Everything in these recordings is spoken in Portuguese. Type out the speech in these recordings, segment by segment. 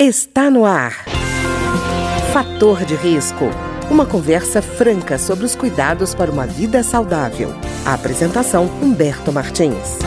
Está no ar. Fator de risco. Uma conversa franca sobre os cuidados para uma vida saudável. A apresentação Humberto Martins.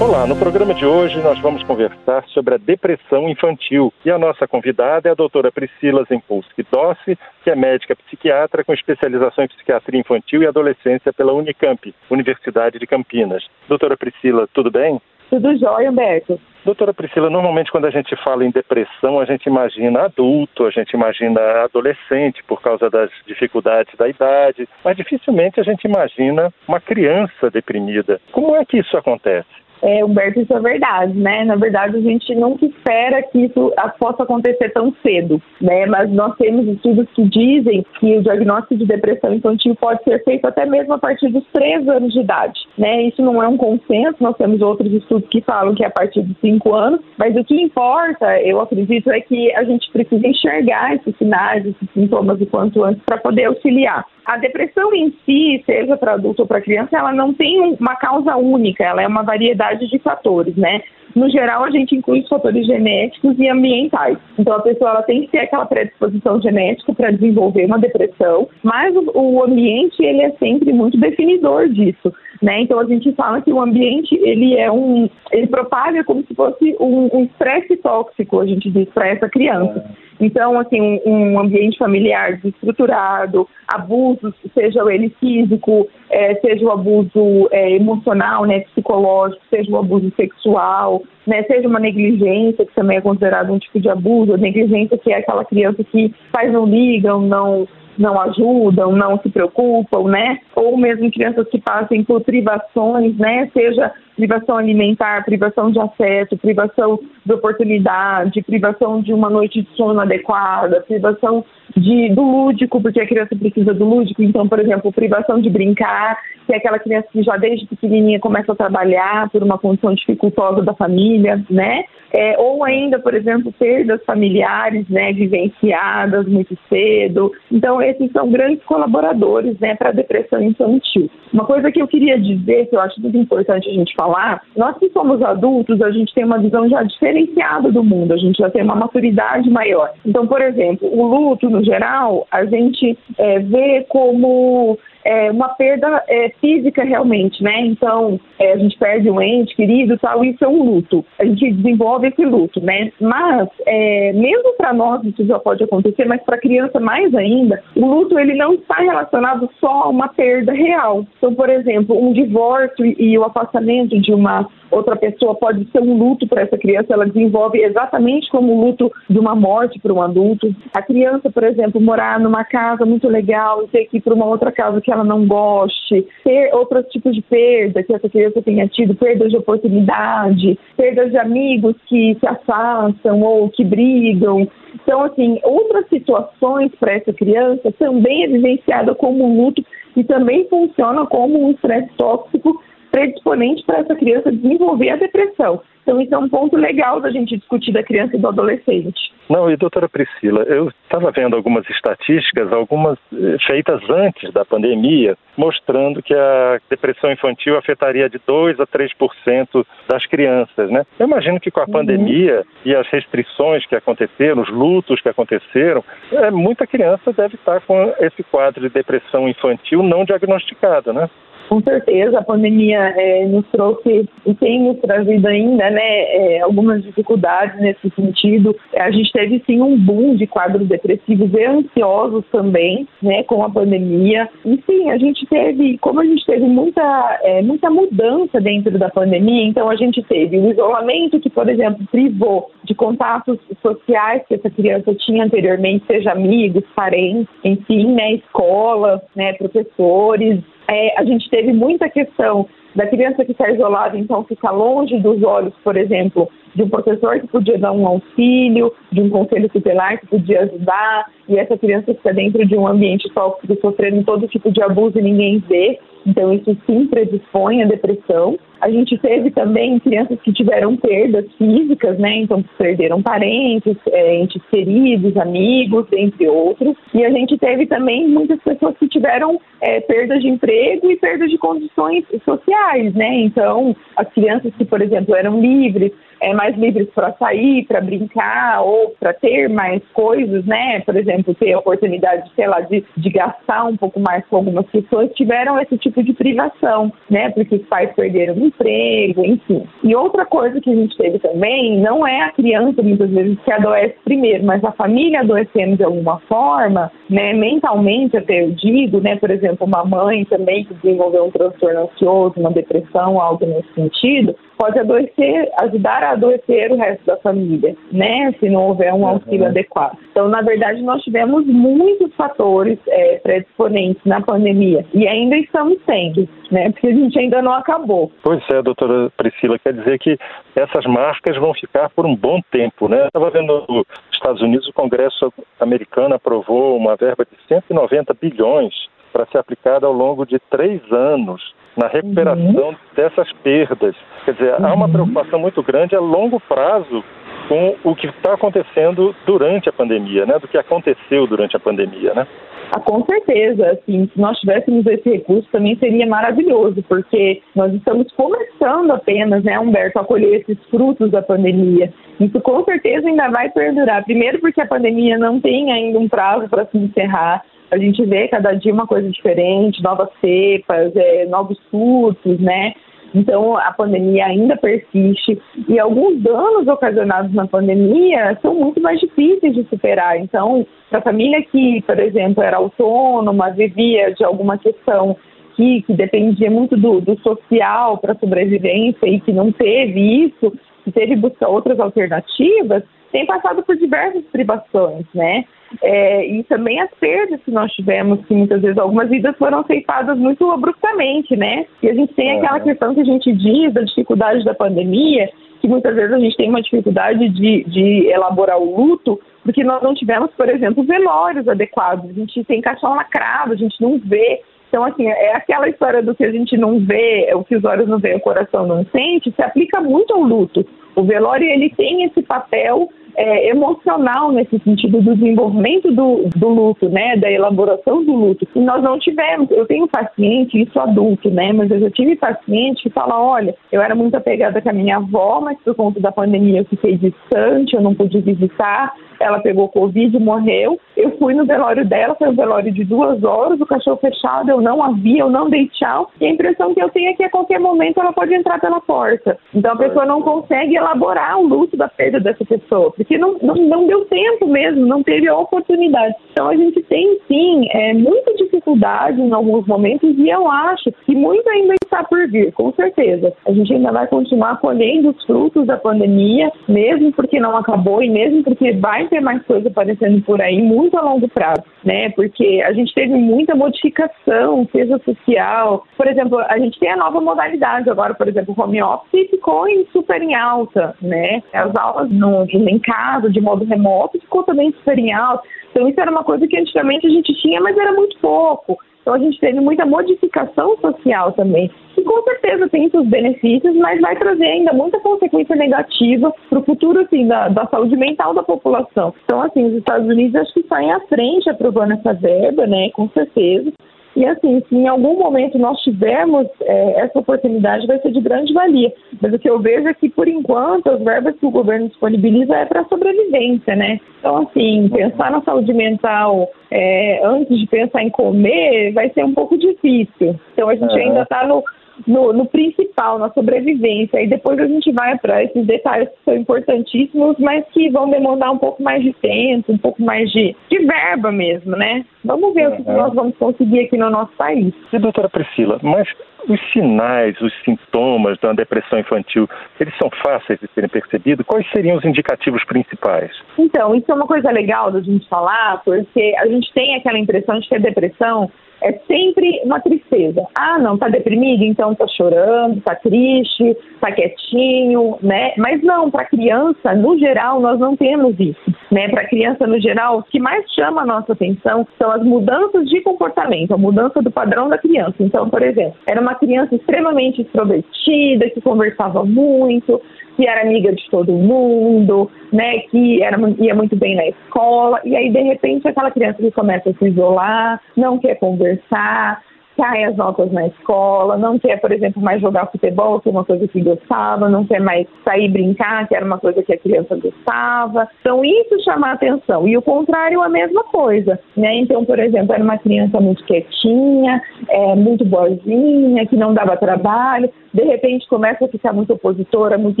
Olá, no programa de hoje nós vamos conversar sobre a depressão infantil e a nossa convidada é a doutora Priscila Zempulski Dossi, que é médica psiquiatra com especialização em psiquiatria infantil e adolescência pela Unicamp, Universidade de Campinas. Doutora Priscila, tudo bem? Tudo jóia, Humberto. Doutora Priscila, normalmente quando a gente fala em depressão, a gente imagina adulto, a gente imagina adolescente por causa das dificuldades da idade, mas dificilmente a gente imagina uma criança deprimida. Como é que isso acontece? É, Humberto, isso é verdade, né? Na verdade, a gente nunca espera que isso possa acontecer tão cedo, né? Mas nós temos estudos que dizem que o diagnóstico de depressão infantil pode ser feito até mesmo a partir dos 3 anos de idade, né? Isso não é um consenso, nós temos outros estudos que falam que é a partir de 5 anos, mas o que importa, eu acredito, é que a gente precisa enxergar esses sinais, esses sintomas o quanto antes para poder auxiliar. A depressão em si, seja para adulto ou para criança, ela não tem uma causa única, ela é uma variedade de fatores, né? No geral, a gente inclui os fatores genéticos e ambientais. Então, a pessoa ela tem que ter aquela predisposição genética para desenvolver uma depressão, mas o, o ambiente ele é sempre muito definidor disso. Né? Então a gente fala que o ambiente ele é um, ele propaga como se fosse um estresse tóxico, a gente diz para essa criança. Então assim um, um ambiente familiar desestruturado, abusos, seja ele físico, é, seja o abuso é, emocional, né, psicológico, seja o abuso sexual, né, seja uma negligência que também é considerado um tipo de abuso, a negligência que é aquela criança que pais não ligam, não não ajudam, não se preocupam, né? Ou mesmo crianças que passem por privações, né? Seja privação alimentar, privação de acesso, privação de oportunidade, privação de uma noite de sono adequada, privação de, do lúdico, porque a criança precisa do lúdico. Então, por exemplo, privação de brincar, que é aquela criança que já desde pequenininha começa a trabalhar por uma condição dificultosa da família, né? É, ou ainda, por exemplo, perdas familiares, né, vivenciadas muito cedo. Então, esses são grandes colaboradores, né, para a depressão infantil. Uma coisa que eu queria dizer, que eu acho muito importante a gente falar, nós que somos adultos, a gente tem uma visão já diferenciada do mundo, a gente já tem uma maturidade maior. Então, por exemplo, o luto, no geral, a gente é, vê como é, uma perda é, física realmente, né? Então, é, a gente perde um ente querido tal, isso é um luto. A gente desenvolve esse luto, né? Mas, é, mesmo para nós isso já pode acontecer, mas para criança mais ainda, o luto ele não está relacionado só a uma perda real. Então, por exemplo, um divórcio e o afastamento de uma outra pessoa pode ser um luto para essa criança, ela desenvolve exatamente como o luto de uma morte para um adulto. A criança, por exemplo, morar numa casa muito legal e ter que ir para uma outra casa que ela não goste, ter outros tipos de perda que essa criança tenha tido, perdas de oportunidade, perdas de amigos que se afastam ou que brigam. Então, assim, outras situações para essa criança também é vivenciada como luto e também funciona como um estresse tóxico predisponente para essa criança desenvolver a depressão. Então, isso é um ponto legal da gente discutir da criança e do adolescente. Não, e doutora Priscila, eu estava vendo algumas estatísticas, algumas eh, feitas antes da pandemia, mostrando que a depressão infantil afetaria de 2 a 3% das crianças, né? Eu imagino que com a uhum. pandemia e as restrições que aconteceram, os lutos que aconteceram, é, muita criança deve estar com esse quadro de depressão infantil não diagnosticada, né? Com certeza, a pandemia é, nos trouxe e tem nos trazido ainda né, é, algumas dificuldades nesse sentido. A gente teve sim um boom de quadros depressivos e ansiosos também, né, com a pandemia. E sim, a gente teve, como a gente teve muita, é, muita mudança dentro da pandemia, então a gente teve o isolamento que, por exemplo, privou de contatos sociais que essa criança tinha anteriormente, seja amigos, parentes, enfim, né, escola, né, professores, é, a gente teve muita questão da criança que está isolada, então fica longe dos olhos, por exemplo, de um professor que podia dar um auxílio, de um conselho tutelar que podia ajudar, e essa criança fica dentro de um ambiente tóxico, sofrendo todo tipo de abuso e ninguém vê. Então, isso sim predispõe à depressão. A gente teve também crianças que tiveram perdas físicas, né? Então, perderam parentes, é, entes queridos, amigos, entre outros. E a gente teve também muitas pessoas que tiveram é, perdas de emprego e perdas de condições sociais, né? Então, as crianças que, por exemplo, eram livres, é, mais livres para sair, para brincar ou para ter mais coisas, né? Por exemplo, ter a oportunidade, sei lá, de, de gastar um pouco mais com algumas pessoas, tiveram esse tipo de privação, né? Porque os pais perderam o emprego, enfim. E outra coisa que a gente teve também, não é a criança muitas vezes que adoece primeiro, mas a família adoecendo de alguma forma, né? Mentalmente, até eu digo, né? Por exemplo, uma mãe também que desenvolveu um transtorno ansioso, uma depressão, algo nesse sentido, pode adoecer, ajudar a adoecer o resto da família, né? Se não houver um auxílio uhum. adequado. Então, na verdade, nós tivemos muitos fatores é, predisponentes na pandemia e ainda estamos tendo, né? Porque a gente ainda não acabou. Pois é, doutora Priscila, quer dizer que essas marcas vão ficar por um bom tempo, né? Estava vendo nos Estados Unidos, o Congresso americano aprovou uma verba de 190 bilhões para ser aplicada ao longo de três anos na recuperação uhum. dessas perdas. Quer dizer, uhum. há uma uhum. preocupação muito grande a longo prazo com o que está acontecendo durante a pandemia, né? Do que aconteceu durante a pandemia, né? Ah, com certeza, assim, se nós tivéssemos esse recurso também seria maravilhoso, porque nós estamos começando apenas, né, Humberto, a colher esses frutos da pandemia. Isso com certeza ainda vai perdurar. Primeiro porque a pandemia não tem ainda um prazo para se encerrar. A gente vê cada dia uma coisa diferente, novas cepas, é, novos surtos, né? Então, a pandemia ainda persiste e alguns danos ocasionados na pandemia são muito mais difíceis de superar. Então, para a família que, por exemplo, era autônoma, vivia de alguma questão que, que dependia muito do, do social para sobrevivência e que não teve isso, que teve buscar outras alternativas, tem passado por diversas privações, né? É, e também as perdas que nós tivemos, que muitas vezes algumas vidas foram ceifadas muito abruptamente, né? E a gente tem aquela questão que a gente diz da dificuldade da pandemia, que muitas vezes a gente tem uma dificuldade de, de elaborar o luto, porque nós não tivemos, por exemplo, velórios adequados. A gente tem caixão lacrado, a gente não vê. Então, assim, é aquela história do que a gente não vê, o que os olhos não veem, o coração não sente, se aplica muito ao luto. O velório, ele tem esse papel é, emocional nesse sentido do desenvolvimento do, do luto, né, da elaboração do luto. E nós não tivemos. Eu tenho paciente, isso adulto, né, mas eu já tive paciente que fala, olha, eu era muito apegada com a minha avó, mas por conta da pandemia eu fiquei distante, eu não pude visitar ela pegou Covid morreu. Eu fui no velório dela, foi um velório de duas horas, o cachorro fechado, eu não a vi, eu não dei tchau. E a impressão que eu tenho é que a qualquer momento ela pode entrar pela porta. Então a pessoa não consegue elaborar o luto da perda dessa pessoa, porque não, não, não deu tempo mesmo, não teve a oportunidade. Então a gente tem sim é, muita dificuldade em alguns momentos e eu acho que muito ainda está por vir, com certeza. A gente ainda vai continuar colhendo os frutos da pandemia, mesmo porque não acabou e mesmo porque vai ter mais coisa aparecendo por aí muito a longo prazo, né? Porque a gente teve muita modificação, seja social. Por exemplo, a gente tem a nova modalidade agora, por exemplo, o home office ficou em, super em alta, né? As aulas no, em casa, de modo remoto, ficou também super em alta. Então isso era uma coisa que antigamente a gente tinha, mas era muito pouco. Então a gente teve muita modificação social também. E com certeza tem seus benefícios, mas vai trazer ainda muita consequência negativa para o futuro assim, da, da, saúde mental da população. Então, assim, os Estados Unidos acho que saem à frente aprovando essa verba, né? Com certeza. E assim, se em algum momento nós tivermos é, essa oportunidade, vai ser de grande valia. Mas o que eu vejo é que, por enquanto, as verbas que o governo disponibiliza é para sobrevivência, né? Então, assim, pensar na saúde mental é, antes de pensar em comer vai ser um pouco difícil. Então, a gente ainda está no no, no, principal, na sobrevivência. E depois a gente vai para esses detalhes que são importantíssimos, mas que vão demandar um pouco mais de tempo, um pouco mais de, de verba mesmo, né? Vamos ver uhum. o que nós vamos conseguir aqui no nosso país. E, doutora Priscila, mas os sinais, os sintomas da depressão infantil, eles são fáceis de serem percebidos? Quais seriam os indicativos principais? Então, isso é uma coisa legal da gente falar, porque a gente tem aquela impressão de que a depressão é sempre uma tristeza. Ah, não, tá deprimido, então tá chorando, tá triste, tá quietinho, né? Mas não, para criança, no geral, nós não temos isso, né? Para criança, no geral, o que mais chama a nossa atenção são as mudanças de comportamento, a mudança do padrão da criança. Então, por exemplo, era uma criança extremamente extrovertida, que conversava muito, que era amiga de todo mundo, né, que era, ia muito bem na escola, e aí de repente aquela criança que começa a se isolar, não quer conversar, cai as notas na escola, não quer, por exemplo, mais jogar futebol, que é uma coisa que gostava, não quer mais sair brincar, que era uma coisa que a criança gostava. Então, isso chama atenção. E o contrário, a mesma coisa. Né? Então, por exemplo, era uma criança muito quietinha, é, muito boazinha, que não dava trabalho, de repente começa a ficar muito opositora, muito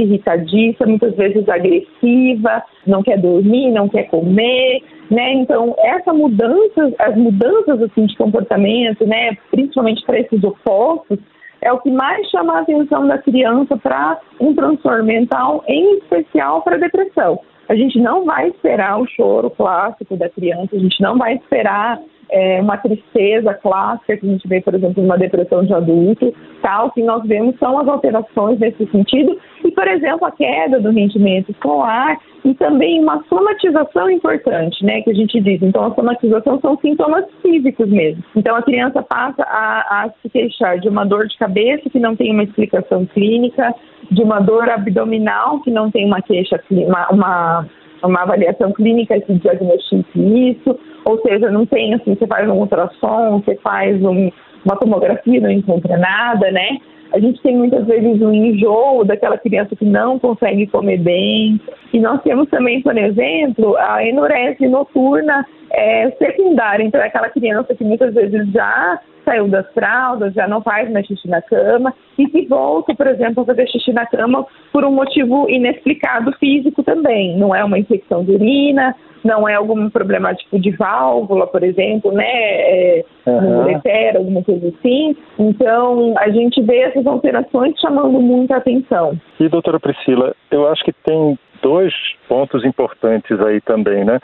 irritadiça, muitas vezes agressiva, não quer dormir, não quer comer, né? Então, essa mudança, as mudanças assim de comportamento, né, principalmente para esses opostos, é o que mais chama a atenção da criança para um transtorno mental, em especial para depressão. A gente não vai esperar o choro clássico da criança, a gente não vai esperar é, uma tristeza clássica que a gente vê, por exemplo, numa depressão de adulto, tal, que nós vemos são as alterações nesse sentido, e, por exemplo, a queda do rendimento escolar e também uma somatização importante, né, que a gente diz. Então, a somatização são sintomas físicos mesmo. Então, a criança passa a, a se queixar de uma dor de cabeça que não tem uma explicação clínica, de uma dor abdominal que não tem uma queixa, uma, uma uma avaliação clínica que diagnostique isso, ou seja, não tem assim, você faz um ultrassom, você faz um, uma tomografia, não encontra nada, né? A gente tem muitas vezes um enjoo daquela criança que não consegue comer bem. E nós temos também, por exemplo, a enurese noturna é, secundária. Então, é aquela criança que muitas vezes já saiu das fraldas, já não faz mais xixi na cama e que volta, por exemplo, a fazer xixi na cama por um motivo inexplicado físico também. Não é uma infecção de urina, não é algum problema tipo de válvula, por exemplo, né? É, uhum. alguma coisa assim. Então, a gente vê essas alterações chamando muita atenção. E, doutora Priscila, eu acho que tem dois pontos importantes aí também, né?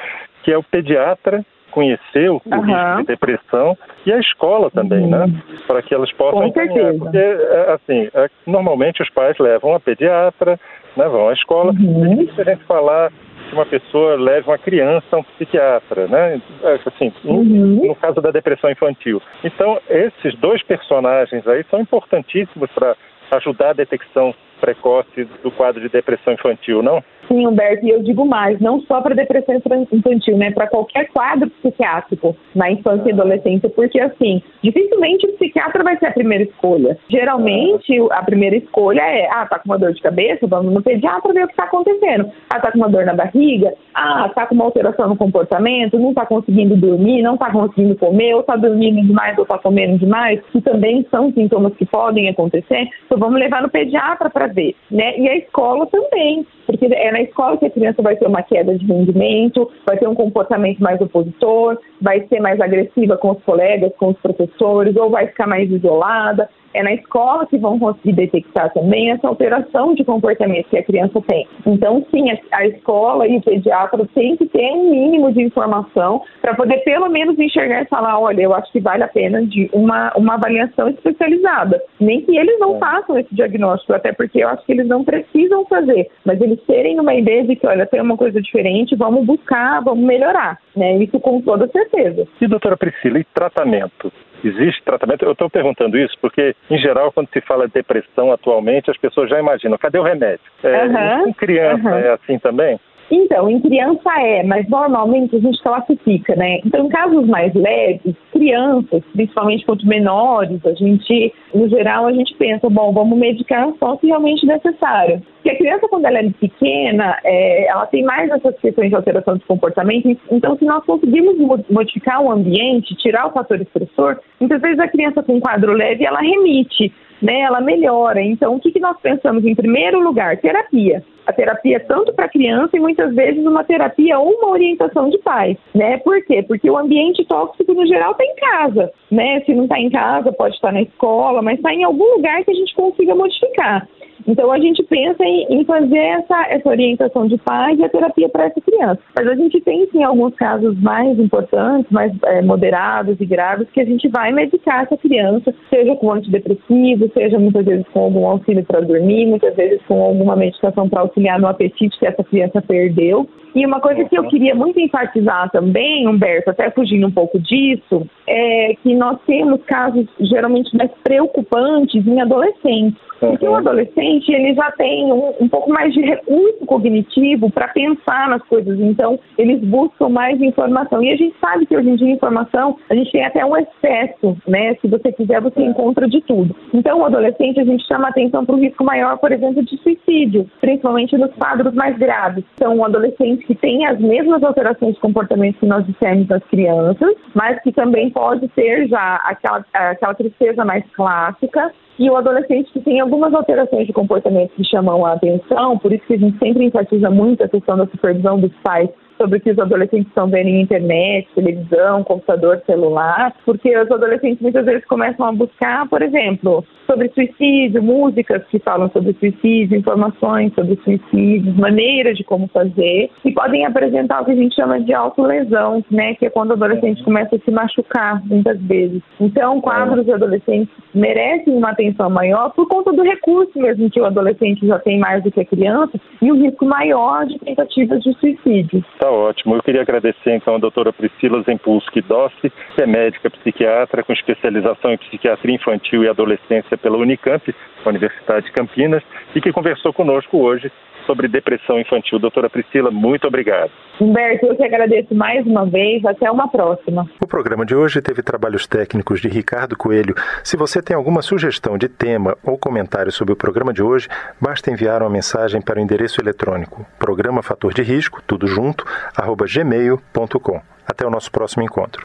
Que é o pediatra conhecer o uhum. risco de depressão e a escola também, né? uhum. né? Para que elas possam certeza. Porque, é, assim, é, normalmente os pais levam a pediatra, né, vão à escola. Uhum. É difícil a gente falar que uma pessoa leve uma criança a um psiquiatra, né? É, assim, uhum. no caso da depressão infantil. Então, esses dois personagens aí são importantíssimos para ajudar a detecção precoce do quadro de depressão infantil, não? Sim, Humberto, e eu digo mais, não só para depressão infantil, né, para qualquer quadro psiquiátrico na infância e adolescência, porque assim, dificilmente o psiquiatra vai ser a primeira escolha. Geralmente, a primeira escolha é, ah, tá com uma dor de cabeça, vamos no pediatra ver o que está acontecendo. Ah, tá com uma dor na barriga, ah, tá com uma alteração no comportamento, não tá conseguindo dormir, não tá conseguindo comer, ou tá dormindo demais ou tá comendo demais, que também são sintomas que podem acontecer, então vamos levar no pediatra para ver, né? E a escola também, porque é na escola que a criança vai ter uma queda de rendimento, vai ter um comportamento mais opositor, vai ser mais agressiva com os colegas, com os professores, ou vai ficar mais isolada é na escola que vão conseguir detectar também essa alteração de comportamento que a criança tem. Então, sim, a, escola e o pediatra têm que ter um mínimo de informação para poder pelo menos enxergar e falar, olha, eu acho que vale a pena de uma, uma avaliação especializada. Nem que eles não é. façam esse diagnóstico, até porque eu acho que eles não precisam fazer, mas eles terem uma ideia de que, olha, tem uma coisa diferente, vamos buscar, vamos melhorar, né? Isso com toda certeza. E doutora Priscila, e tratamento? Existe tratamento? Eu estou perguntando isso porque, em geral, quando se fala de depressão atualmente, as pessoas já imaginam, cadê o remédio? É, uhum. Em criança uhum. é assim também? Então, em criança é, mas normalmente a gente classifica, né? Então, em casos mais leves, crianças, principalmente quanto menores, a gente, no geral, a gente pensa, bom, vamos medicar só se realmente necessário. Porque a criança, quando ela é pequena, é, ela tem mais essas questões de alteração de comportamento. Então, se nós conseguirmos modificar o ambiente, tirar o fator estressor, muitas vezes a criança com quadro leve, ela remite né, ela melhora. Então, o que, que nós pensamos em primeiro lugar? Terapia. A terapia é tanto para criança e muitas vezes uma terapia ou uma orientação de pais, né? Por quê? Porque o ambiente tóxico no geral está em casa, né? Se não está em casa, pode estar na escola, mas está em algum lugar que a gente consiga modificar. Então a gente pensa em, em, fazer essa, essa orientação de pais e a terapia para essa criança. Mas a gente tem sim alguns casos mais importantes, mais é, moderados e graves, que a gente vai medicar essa criança, seja com antidepressivo, seja muitas vezes com algum auxílio para dormir, muitas vezes com alguma medicação para auxiliar no apetite que essa criança perdeu. E uma coisa que eu queria muito enfatizar também, Humberto, até fugindo um pouco disso, é que nós temos casos geralmente mais preocupantes em adolescentes. Porque o adolescente adolescente ele já tem um, um pouco mais de recurso cognitivo para pensar nas coisas, então eles buscam mais informação. E a gente sabe que hoje em dia informação a gente tem até um excesso, né? Se você quiser, você encontra de tudo. Então, o adolescente a gente chama atenção para o risco maior, por exemplo, de suicídio, principalmente nos quadros mais graves. Então, um adolescente que tem as mesmas alterações de comportamento que nós dissemos das crianças, mas que também pode ter já aquela, aquela tristeza mais clássica, e o adolescente que tem algumas alterações de comportamento que chamam a atenção, por isso que a gente sempre enfatiza muito a questão da supervisão dos pais sobre o que os adolescentes estão vendo em internet, televisão, computador, celular, porque os adolescentes muitas vezes começam a buscar, por exemplo, sobre suicídio, músicas que falam sobre suicídio, informações sobre suicídio, maneiras de como fazer, e podem apresentar o que a gente chama de autolesão, né, que é quando o adolescente começa a se machucar muitas vezes. Então, quadros de adolescentes merecem uma atenção maior por conta do recurso mesmo que o adolescente já tem mais do que a criança e o risco maior de tentativas de suicídio. Tá ótimo. Eu queria agradecer então a doutora Priscila Zempulski Dossi, que é médica psiquiatra com especialização em psiquiatria infantil e adolescência pela Unicamp, Universidade de Campinas, e que conversou conosco hoje sobre depressão infantil. Doutora Priscila, muito obrigado. Humberto, eu que agradeço mais uma vez. Até uma próxima. O programa de hoje teve trabalhos técnicos de Ricardo Coelho. Se você tem alguma sugestão de tema ou comentário sobre o programa de hoje, basta enviar uma mensagem para o endereço eletrônico programa fator de risco, tudo junto, arroba gmail.com. Até o nosso próximo encontro.